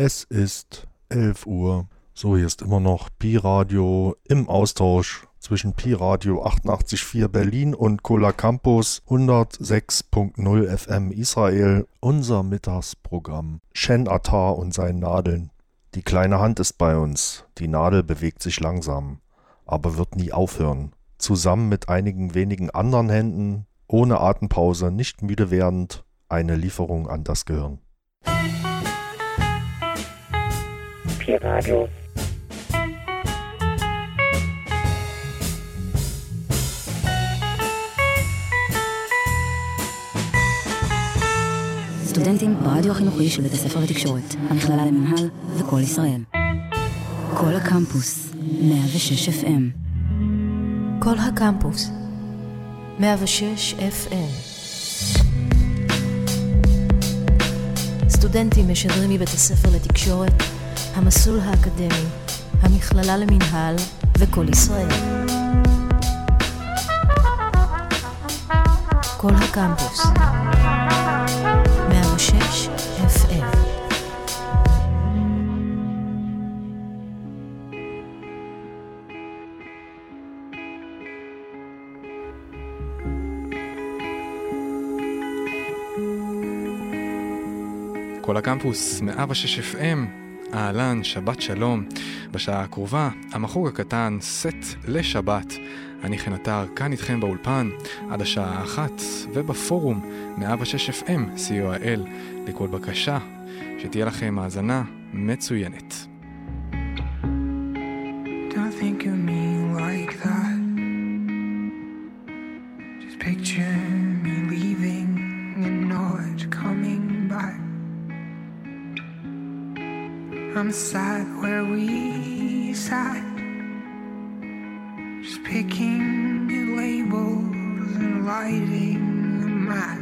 Es ist 11 Uhr. So, hier ist immer noch Pi-Radio im Austausch zwischen Pi-Radio 88.4 Berlin und Cola Campus 106.0 FM Israel. Unser Mittagsprogramm. Shen Attar und seinen Nadeln. Die kleine Hand ist bei uns. Die Nadel bewegt sich langsam, aber wird nie aufhören. Zusammen mit einigen wenigen anderen Händen, ohne Atempause, nicht müde werdend, eine Lieferung an das Gehirn. Pi-Radio. סטודנטים ברדיו החינוכי של בית הספר לתקשורת, המכללה למינהל וכל ישראל. כל הקמפוס, 106 FM. כל הקמפוס, 106 FM. סטודנטים משדרים מבית הספר לתקשורת, המסלול האקדמי, המכללה למינהל וכל ישראל. כל הקמפוס, 106 FM. כל הקמפוס, 106 FM, אהלן, שבת שלום. בשעה הקרובה, המחוג הקטן, סט לשבת. אני חן עטר, כאן איתכם באולפן, עד השעה האחת, ובפורום, 106 FM, co.il, לכל בקשה, שתהיה לכם האזנה מצוינת. Don't think like that. Just picture I'm sat where we sat, just picking labels and lighting a match.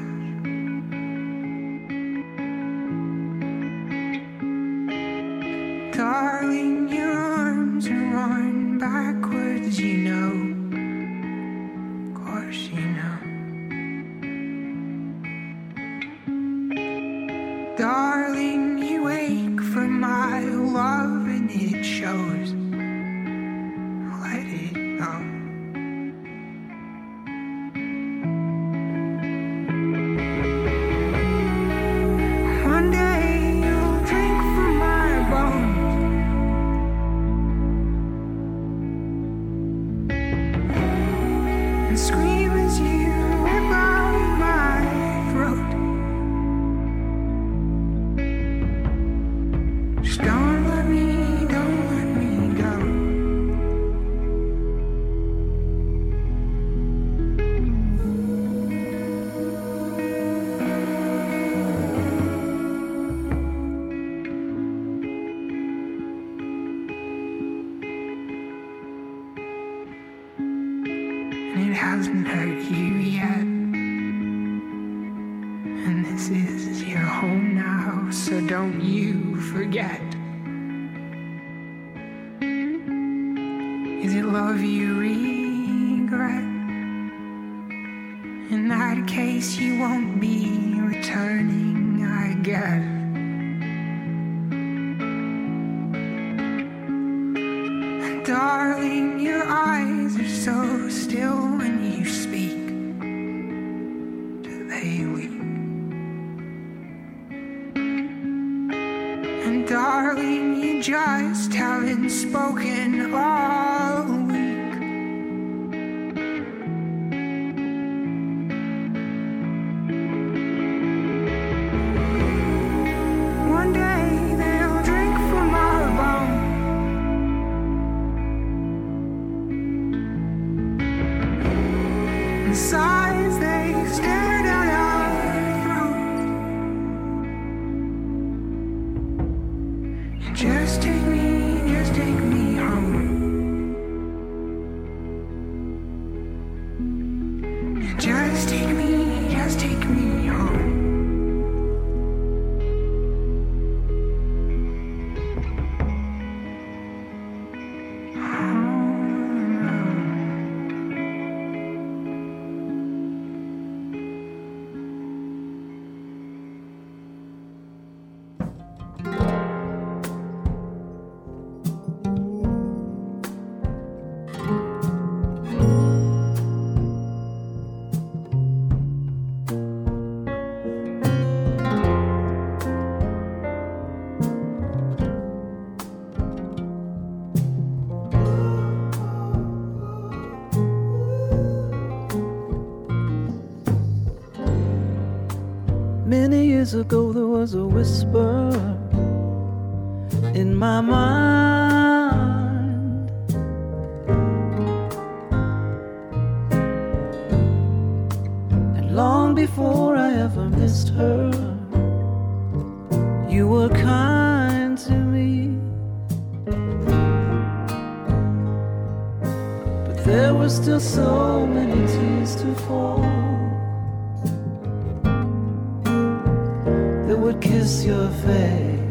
Darling, your eyes are so still when you speak. Do they weep? And darling, you just haven't spoken all years ago there was a whisper in my mind. And long before I ever missed her, you were kind to me. But there were still so many tears to fall. kiss your face.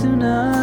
tonight.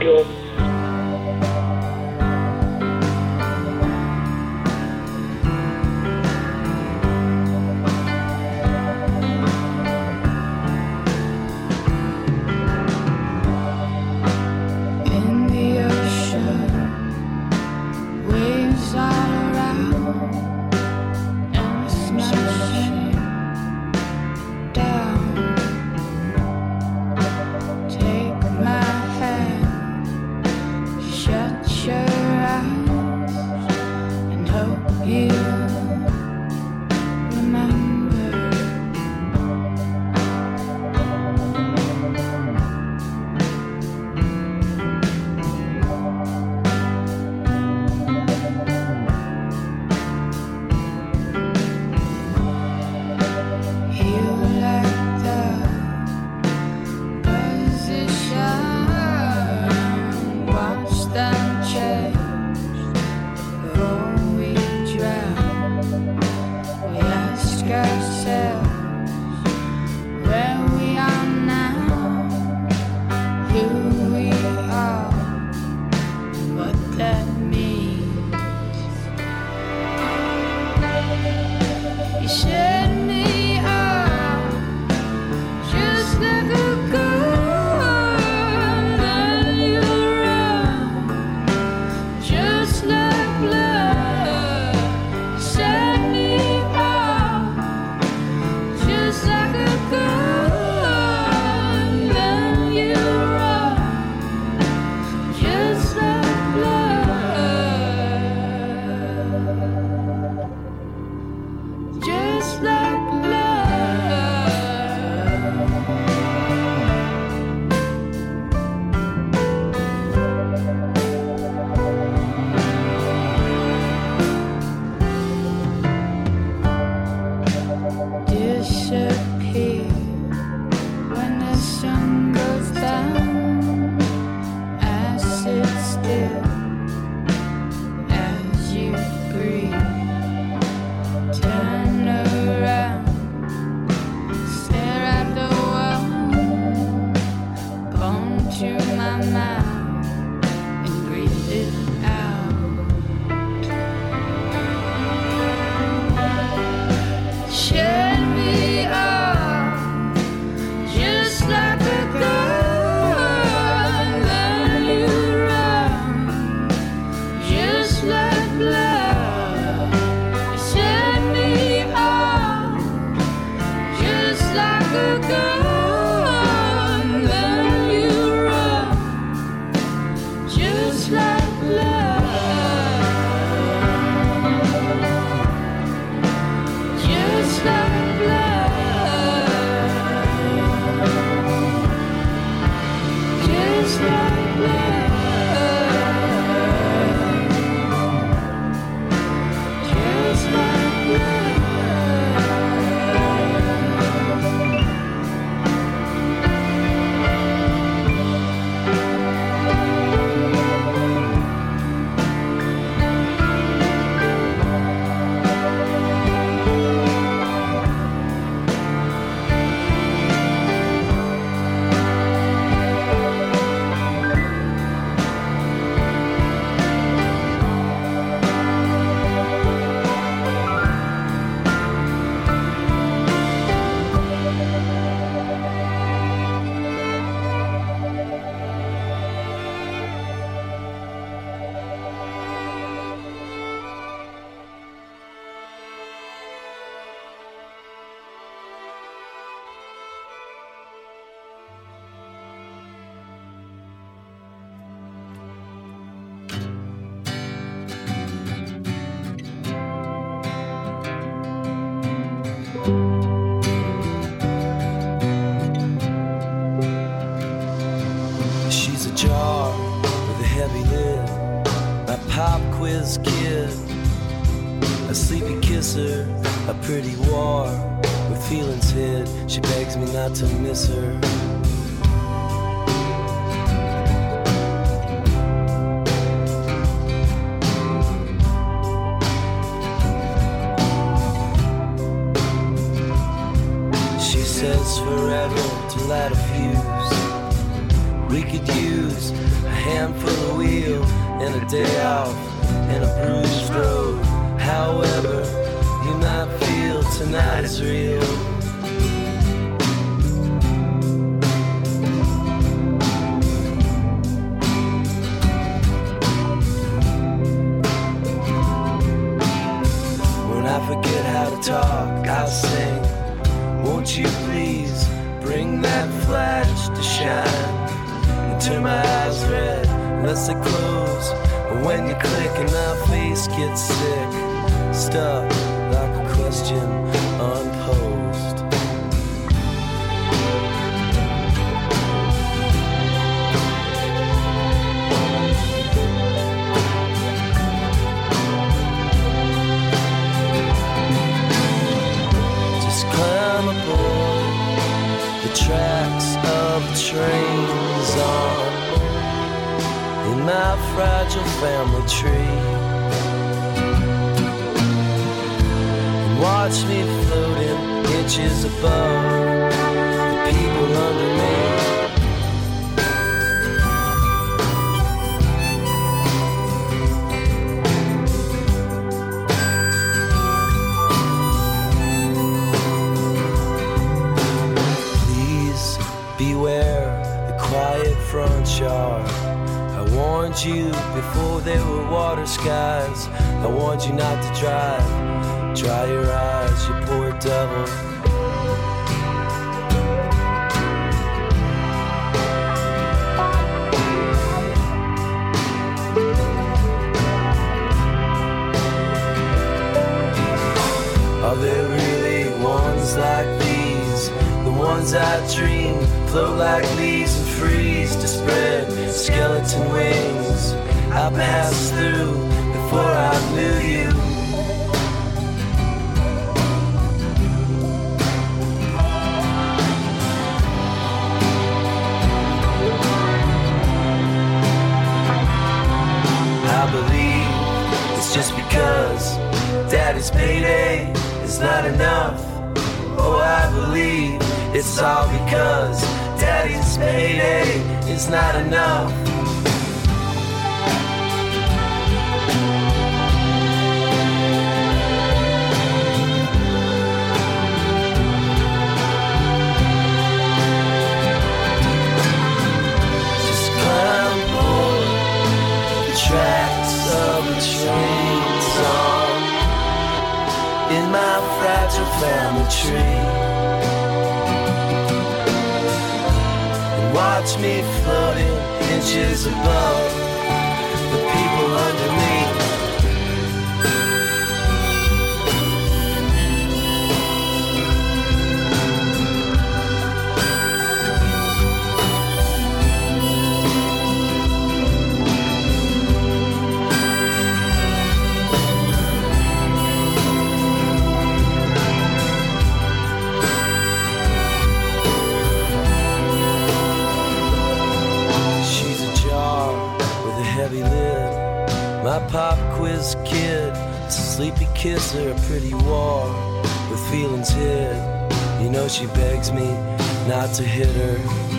Pi A sleepy kisser, a pretty war with feelings hid. She begs me not to miss her. She says forever to light a fuse. We could use a handful of wheel and a day off and a bruised road. However, you might feel tonight is real. Beware the quiet front yard. I warned you before there were water skies. I warned you not to drive. Dry your eyes, you poor devil. Are there really ones like these? The ones I dream float like leaves and freeze to spread skeleton wings. I passed through before I knew you. I believe it's just because daddy's payday is not enough. Oh, I believe it's all because daddy's payday is not enough. Just climb aboard the tracks of the trains on in my fragile tree. Watch me floating inches above a her a pretty war with feelings hid. You know she begs me not to hit her.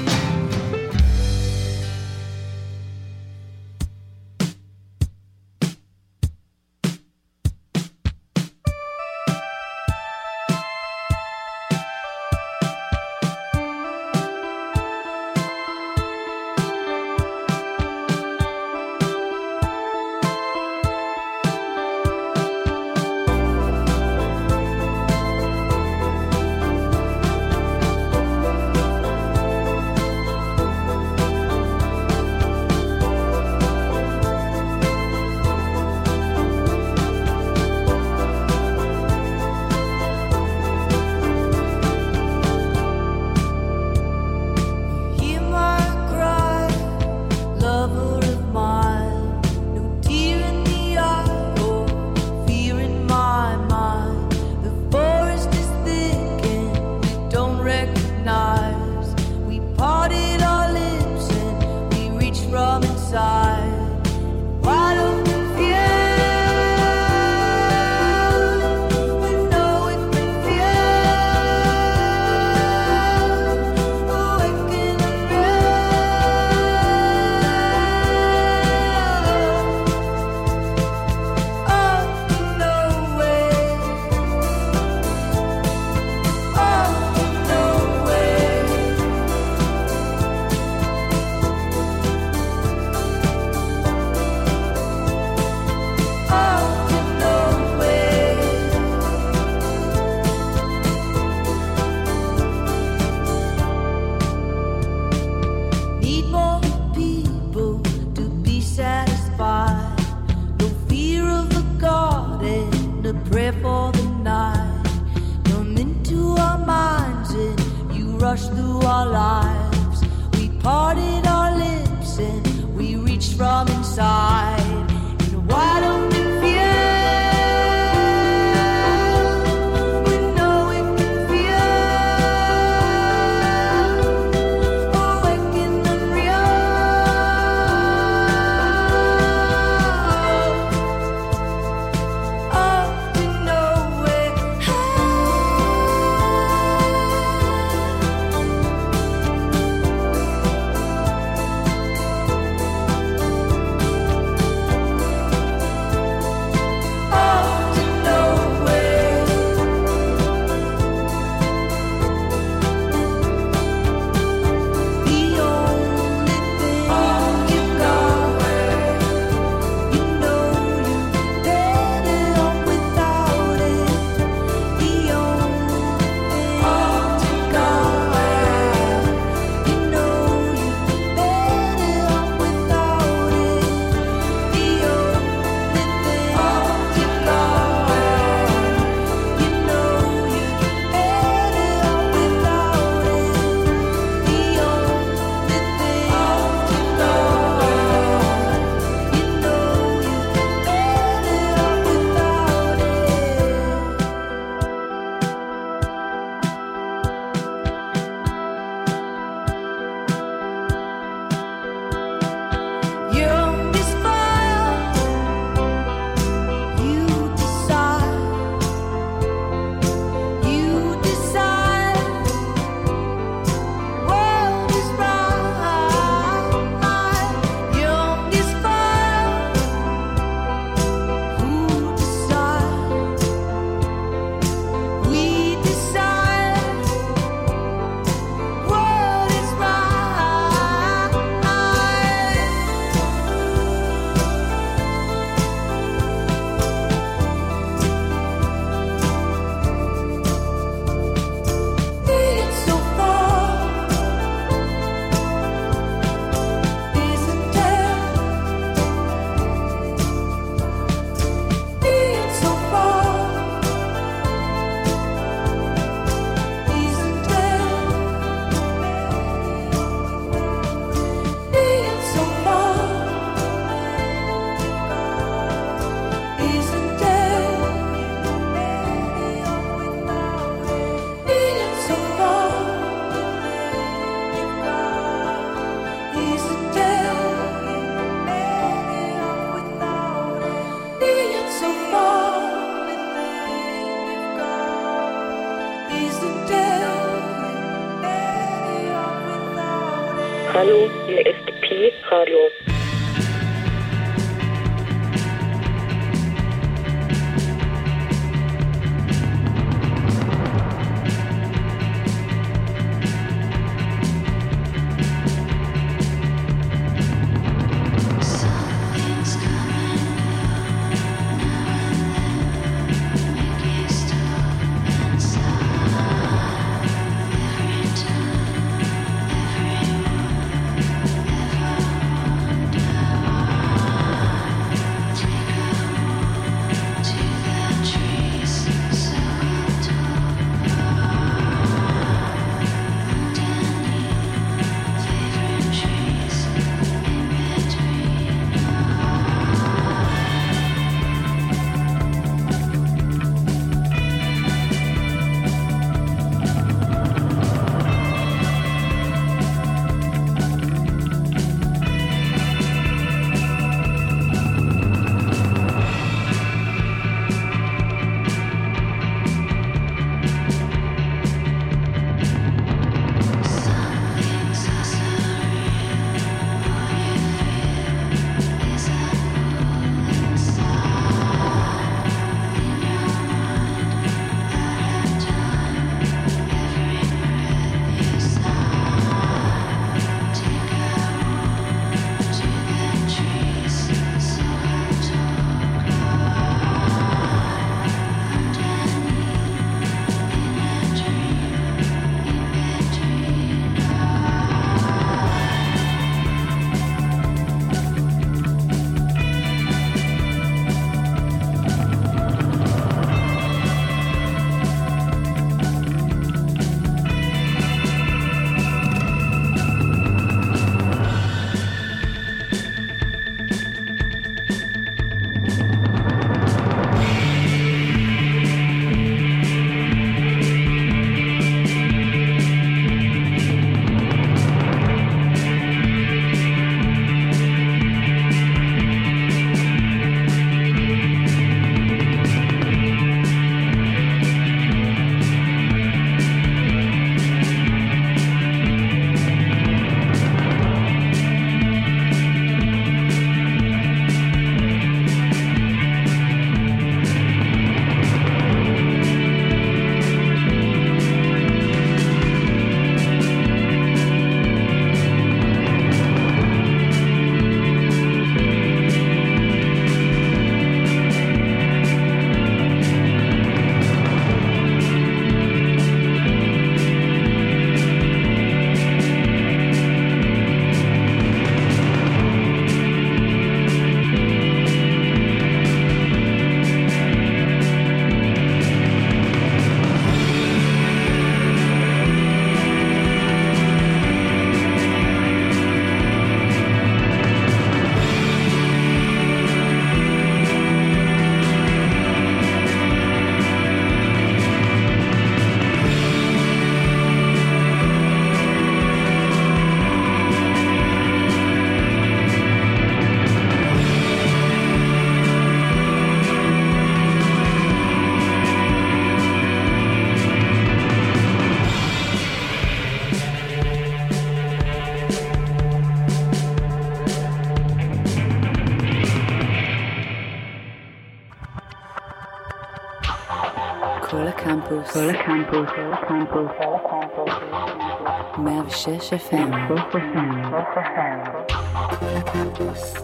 106 FM.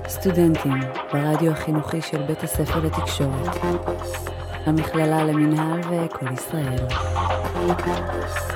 סטודנטים ברדיו החינוכי של בית הספר לתקשורת. המכללה למינהל וכל ישראל. קמפוס.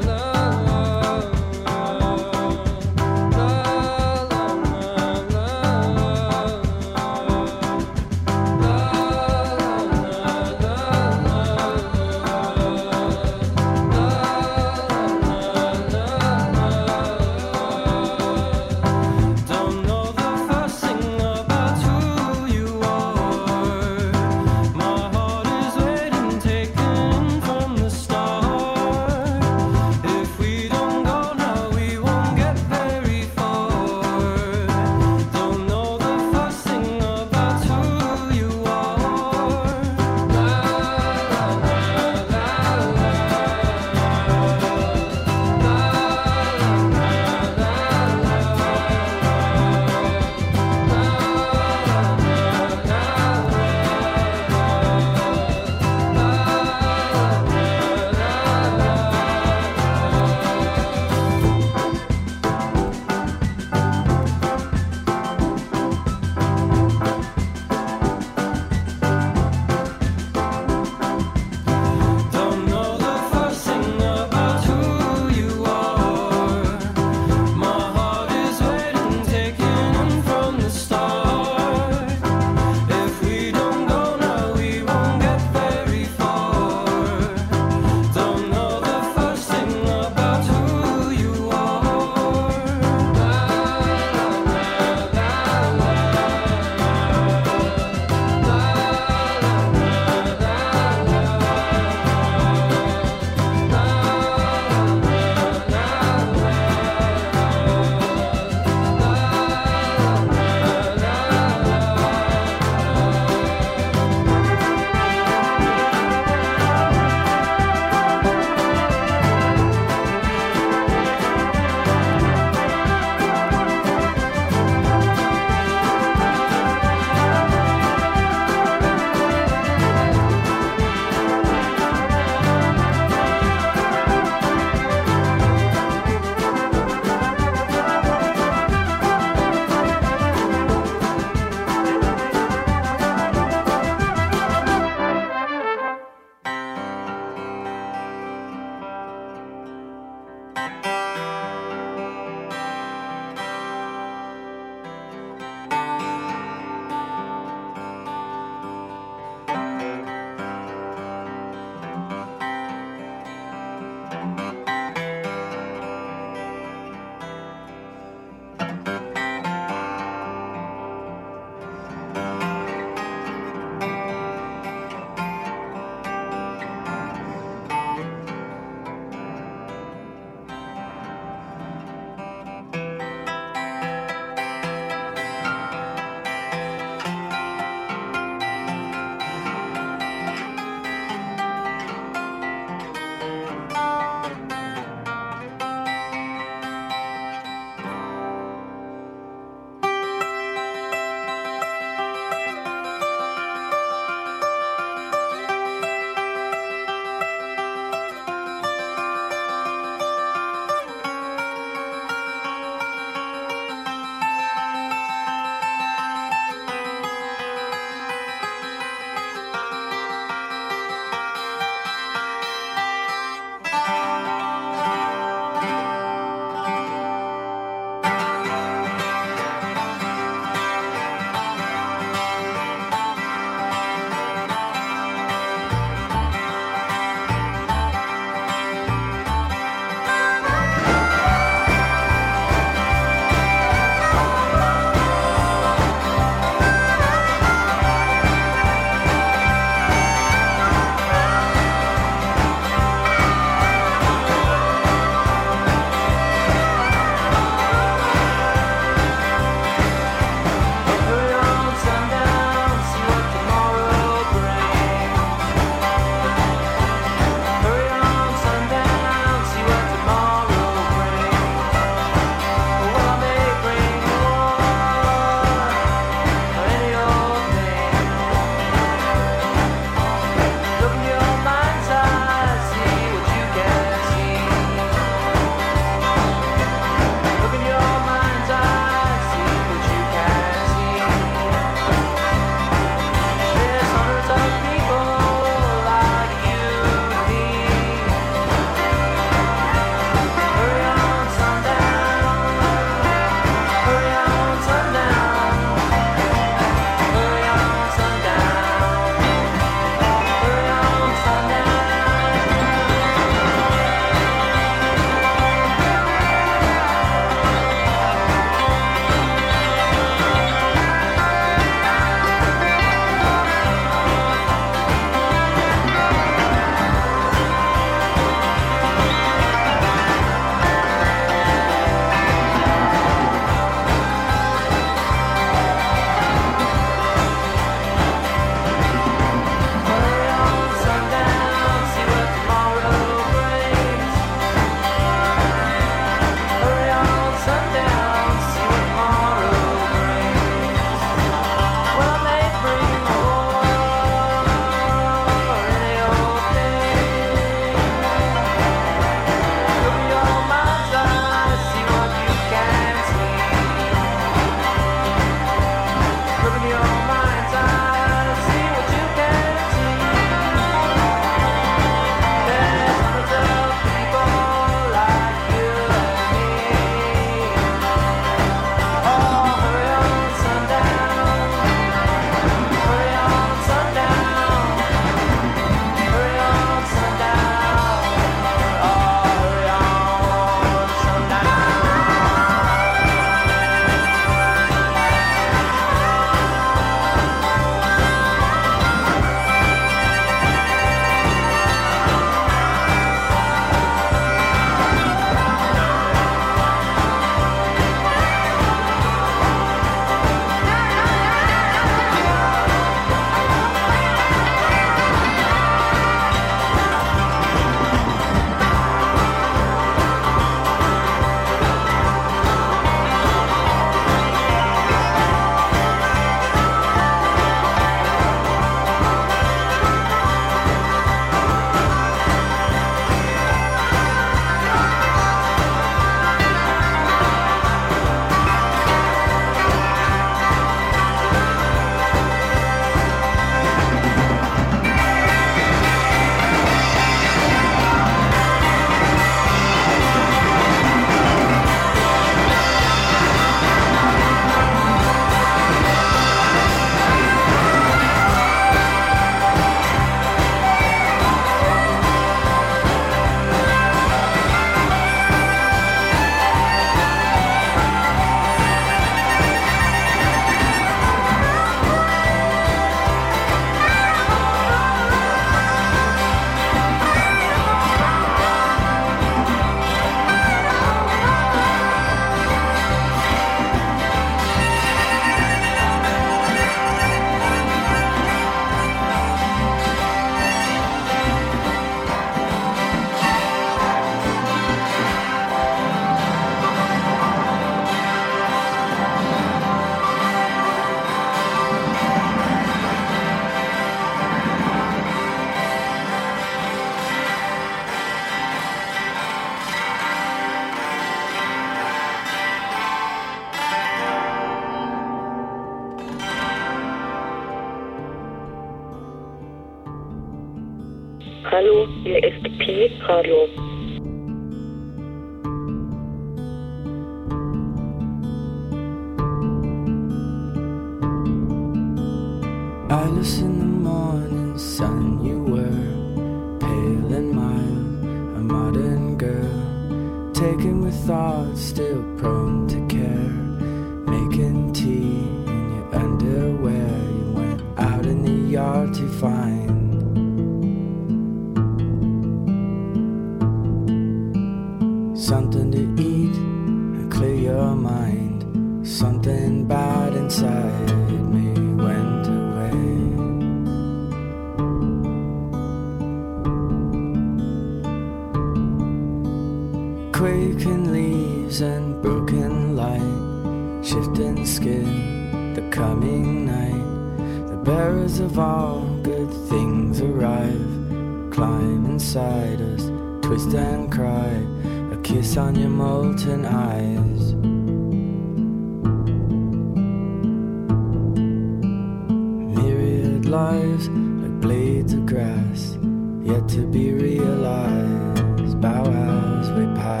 like blades of grass, yet to be realized. Bow as we pass.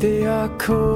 They are cold.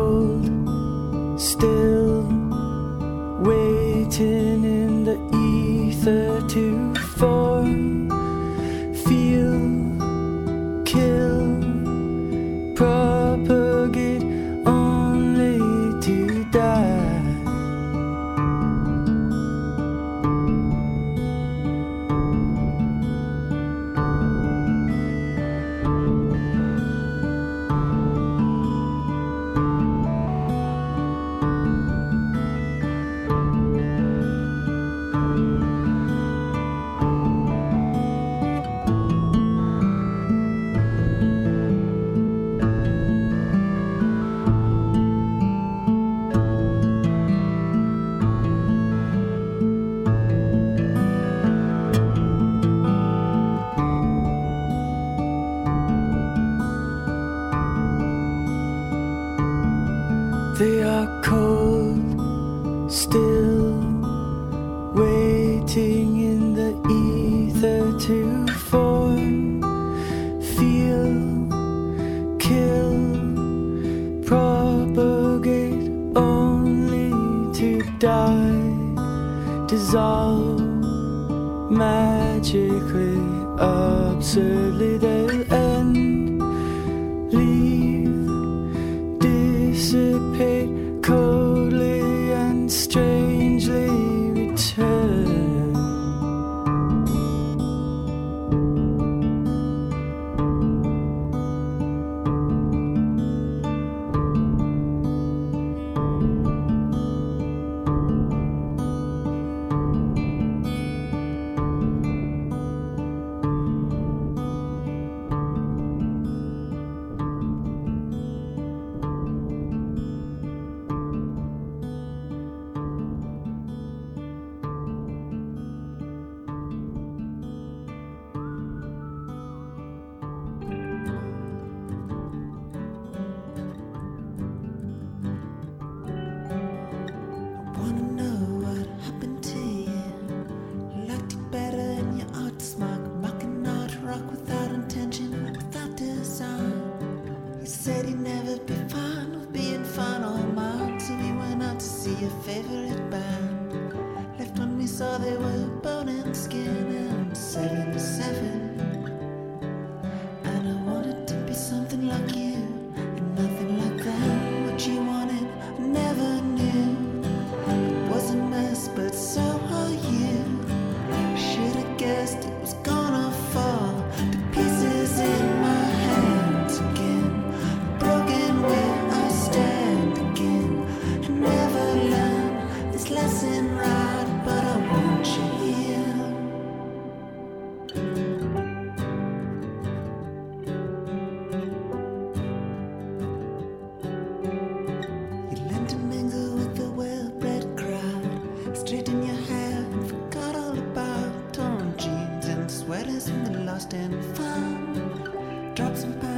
drop some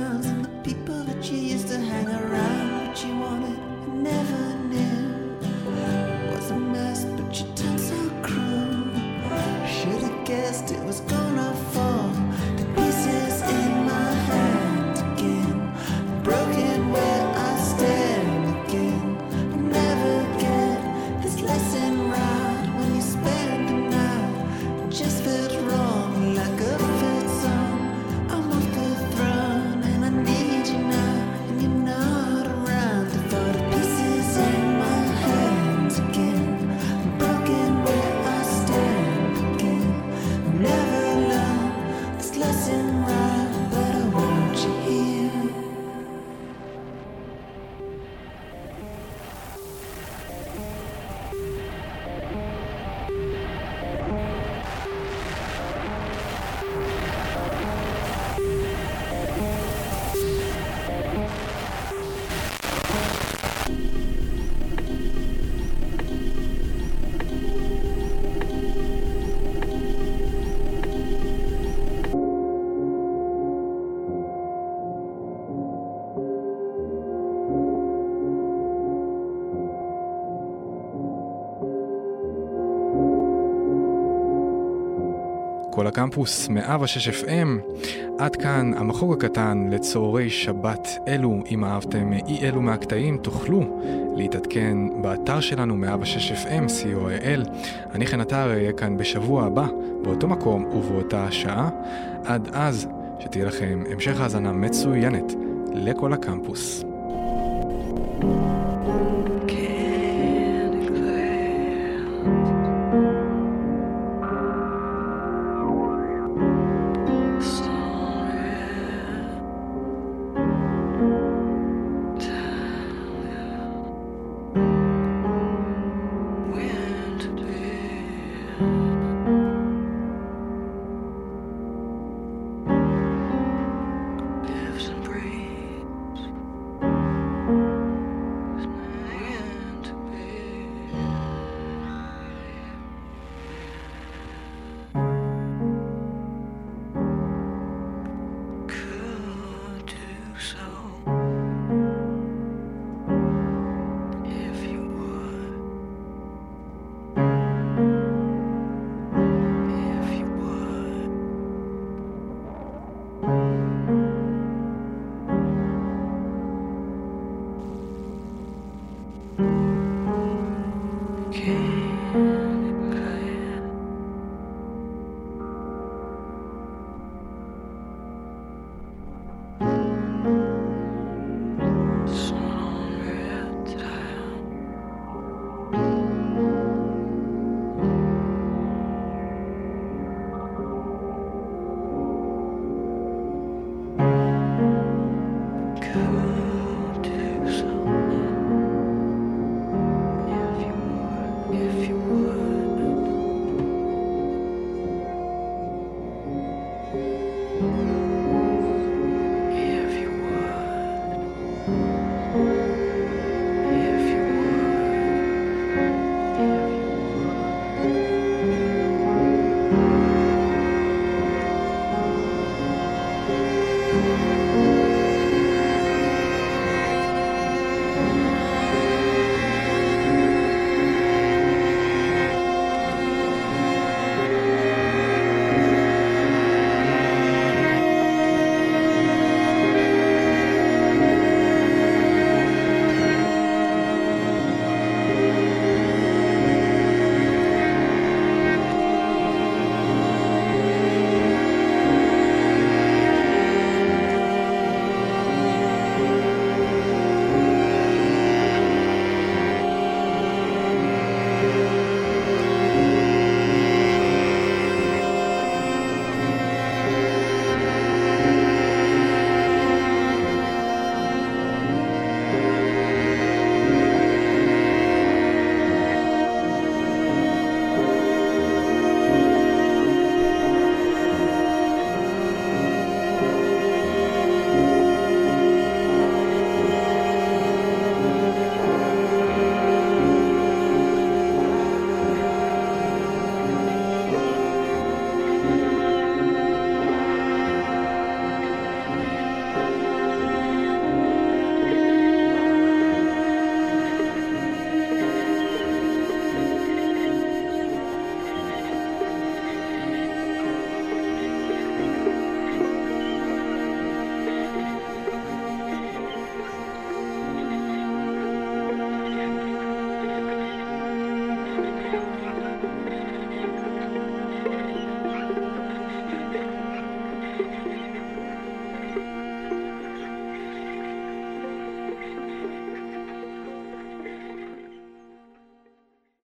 כל הקמפוס 106 FM. עד כאן המחוג הקטן לצהרי שבת אלו. אם אהבתם אי אלו מהקטעים, תוכלו להתעדכן באתר שלנו 106 FM, co.il. אני חן עטר אהיה כאן בשבוע הבא, באותו מקום ובאותה שעה. עד אז, שתהיה לכם המשך האזנה מצוינת לכל הקמפוס.